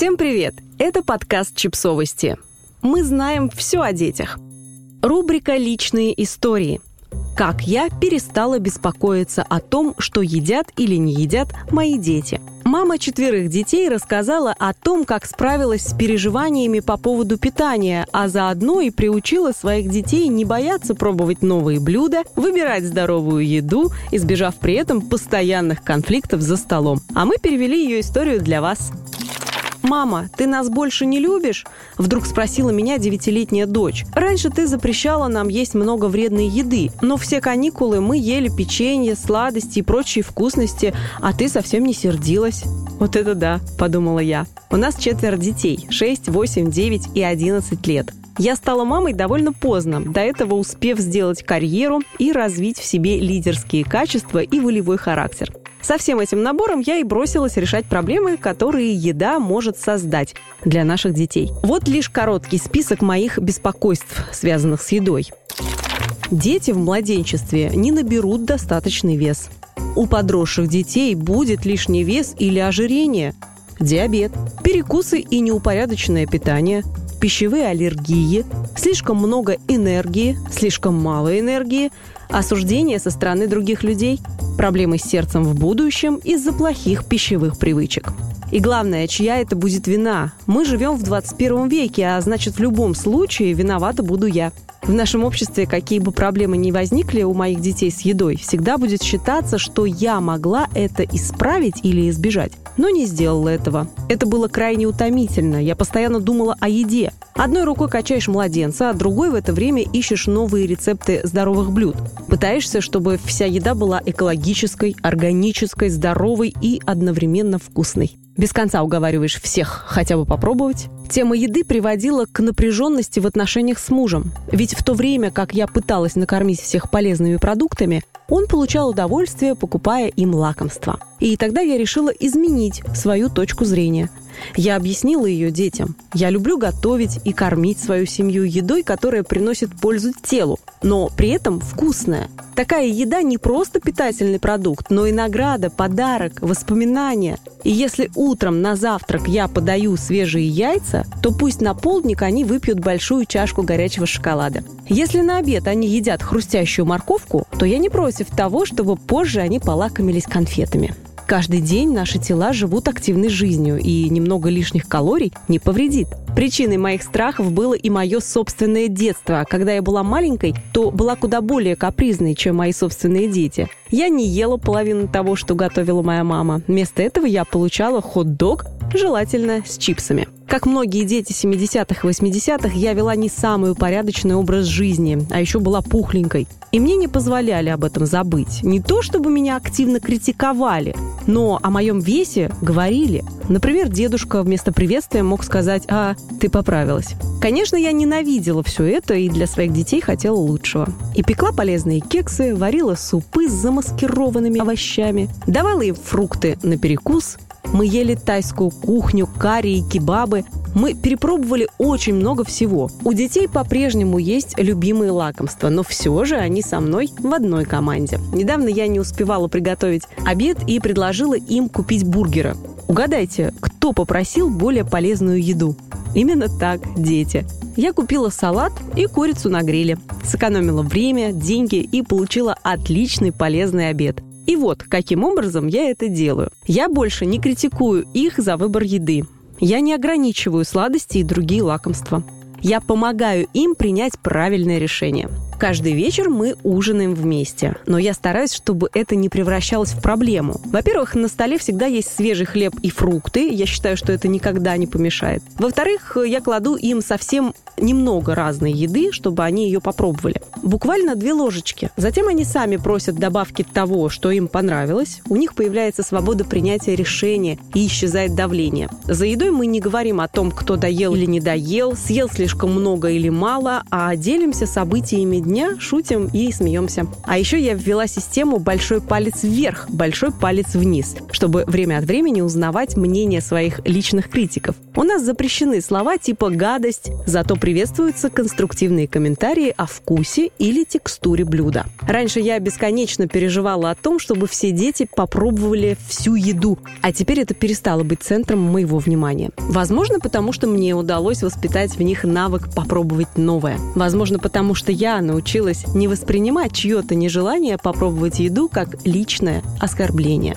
Всем привет! Это подкаст «Чипсовости». Мы знаем все о детях. Рубрика «Личные истории». Как я перестала беспокоиться о том, что едят или не едят мои дети. Мама четверых детей рассказала о том, как справилась с переживаниями по поводу питания, а заодно и приучила своих детей не бояться пробовать новые блюда, выбирать здоровую еду, избежав при этом постоянных конфликтов за столом. А мы перевели ее историю для вас. «Мама, ты нас больше не любишь?» Вдруг спросила меня девятилетняя дочь. «Раньше ты запрещала нам есть много вредной еды, но все каникулы мы ели печенье, сладости и прочие вкусности, а ты совсем не сердилась». «Вот это да», — подумала я. «У нас четверо детей — 6, 8, 9 и 11 лет. Я стала мамой довольно поздно, до этого успев сделать карьеру и развить в себе лидерские качества и волевой характер. Со всем этим набором я и бросилась решать проблемы, которые еда может создать для наших детей. Вот лишь короткий список моих беспокойств, связанных с едой. Дети в младенчестве не наберут достаточный вес. У подросших детей будет лишний вес или ожирение, диабет, перекусы и неупорядоченное питание, пищевые аллергии, слишком много энергии, слишком мало энергии, осуждение со стороны других людей, проблемы с сердцем в будущем из-за плохих пищевых привычек. И главное, чья это будет вина? Мы живем в 21 веке, а значит, в любом случае виновата буду я. В нашем обществе, какие бы проблемы ни возникли у моих детей с едой, всегда будет считаться, что я могла это исправить или избежать, но не сделала этого. Это было крайне утомительно. Я постоянно думала о еде. Одной рукой качаешь младенца, а другой в это время ищешь новые рецепты здоровых блюд. Пытаешься, чтобы вся еда была экологической, органической, здоровой и одновременно вкусной. Без конца уговариваешь всех хотя бы попробовать. Тема еды приводила к напряженности в отношениях с мужем. Ведь в то время, как я пыталась накормить всех полезными продуктами, он получал удовольствие, покупая им лакомства. И тогда я решила изменить свою точку зрения. Я объяснила ее детям. Я люблю готовить и кормить свою семью едой, которая приносит пользу телу, но при этом вкусная. Такая еда не просто питательный продукт, но и награда, подарок, воспоминания. И если утром на завтрак я подаю свежие яйца, то пусть на полдник они выпьют большую чашку горячего шоколада. Если на обед они едят хрустящую морковку, то я не против того, чтобы позже они полакомились конфетами. Каждый день наши тела живут активной жизнью, и немного лишних калорий не повредит. Причиной моих страхов было и мое собственное детство. Когда я была маленькой, то была куда более капризной, чем мои собственные дети. Я не ела половину того, что готовила моя мама. Вместо этого я получала хот-дог, желательно с чипсами. Как многие дети 70-х и 80-х, я вела не самый упорядоченный образ жизни, а еще была пухленькой. И мне не позволяли об этом забыть. Не то, чтобы меня активно критиковали, но о моем весе говорили. Например, дедушка вместо приветствия мог сказать «А, ты поправилась». Конечно, я ненавидела все это и для своих детей хотела лучшего. И пекла полезные кексы, варила супы с замаскированными овощами, давала им фрукты на перекус – мы ели тайскую кухню, карри и кебабы. Мы перепробовали очень много всего. У детей по-прежнему есть любимые лакомства, но все же они со мной в одной команде. Недавно я не успевала приготовить обед и предложила им купить бургеры. Угадайте, кто попросил более полезную еду? Именно так, дети. Я купила салат и курицу на гриле. Сэкономила время, деньги и получила отличный полезный обед. И вот, каким образом я это делаю. Я больше не критикую их за выбор еды. Я не ограничиваю сладости и другие лакомства. Я помогаю им принять правильное решение. Каждый вечер мы ужинаем вместе, но я стараюсь, чтобы это не превращалось в проблему. Во-первых, на столе всегда есть свежий хлеб и фрукты, я считаю, что это никогда не помешает. Во-вторых, я кладу им совсем немного разной еды, чтобы они ее попробовали. Буквально две ложечки. Затем они сами просят добавки того, что им понравилось. У них появляется свобода принятия решения и исчезает давление. За едой мы не говорим о том, кто доел или не доел, съел слишком много или мало, а делимся событиями дня шутим и смеемся. А еще я ввела систему «большой палец вверх», «большой палец вниз», чтобы время от времени узнавать мнение своих личных критиков. У нас запрещены слова типа «гадость», зато приветствуются конструктивные комментарии о вкусе или текстуре блюда. Раньше я бесконечно переживала о том, чтобы все дети попробовали всю еду, а теперь это перестало быть центром моего внимания. Возможно, потому что мне удалось воспитать в них навык попробовать новое. Возможно, потому что я научилась не воспринимать чье-то нежелание попробовать еду как личное оскорбление.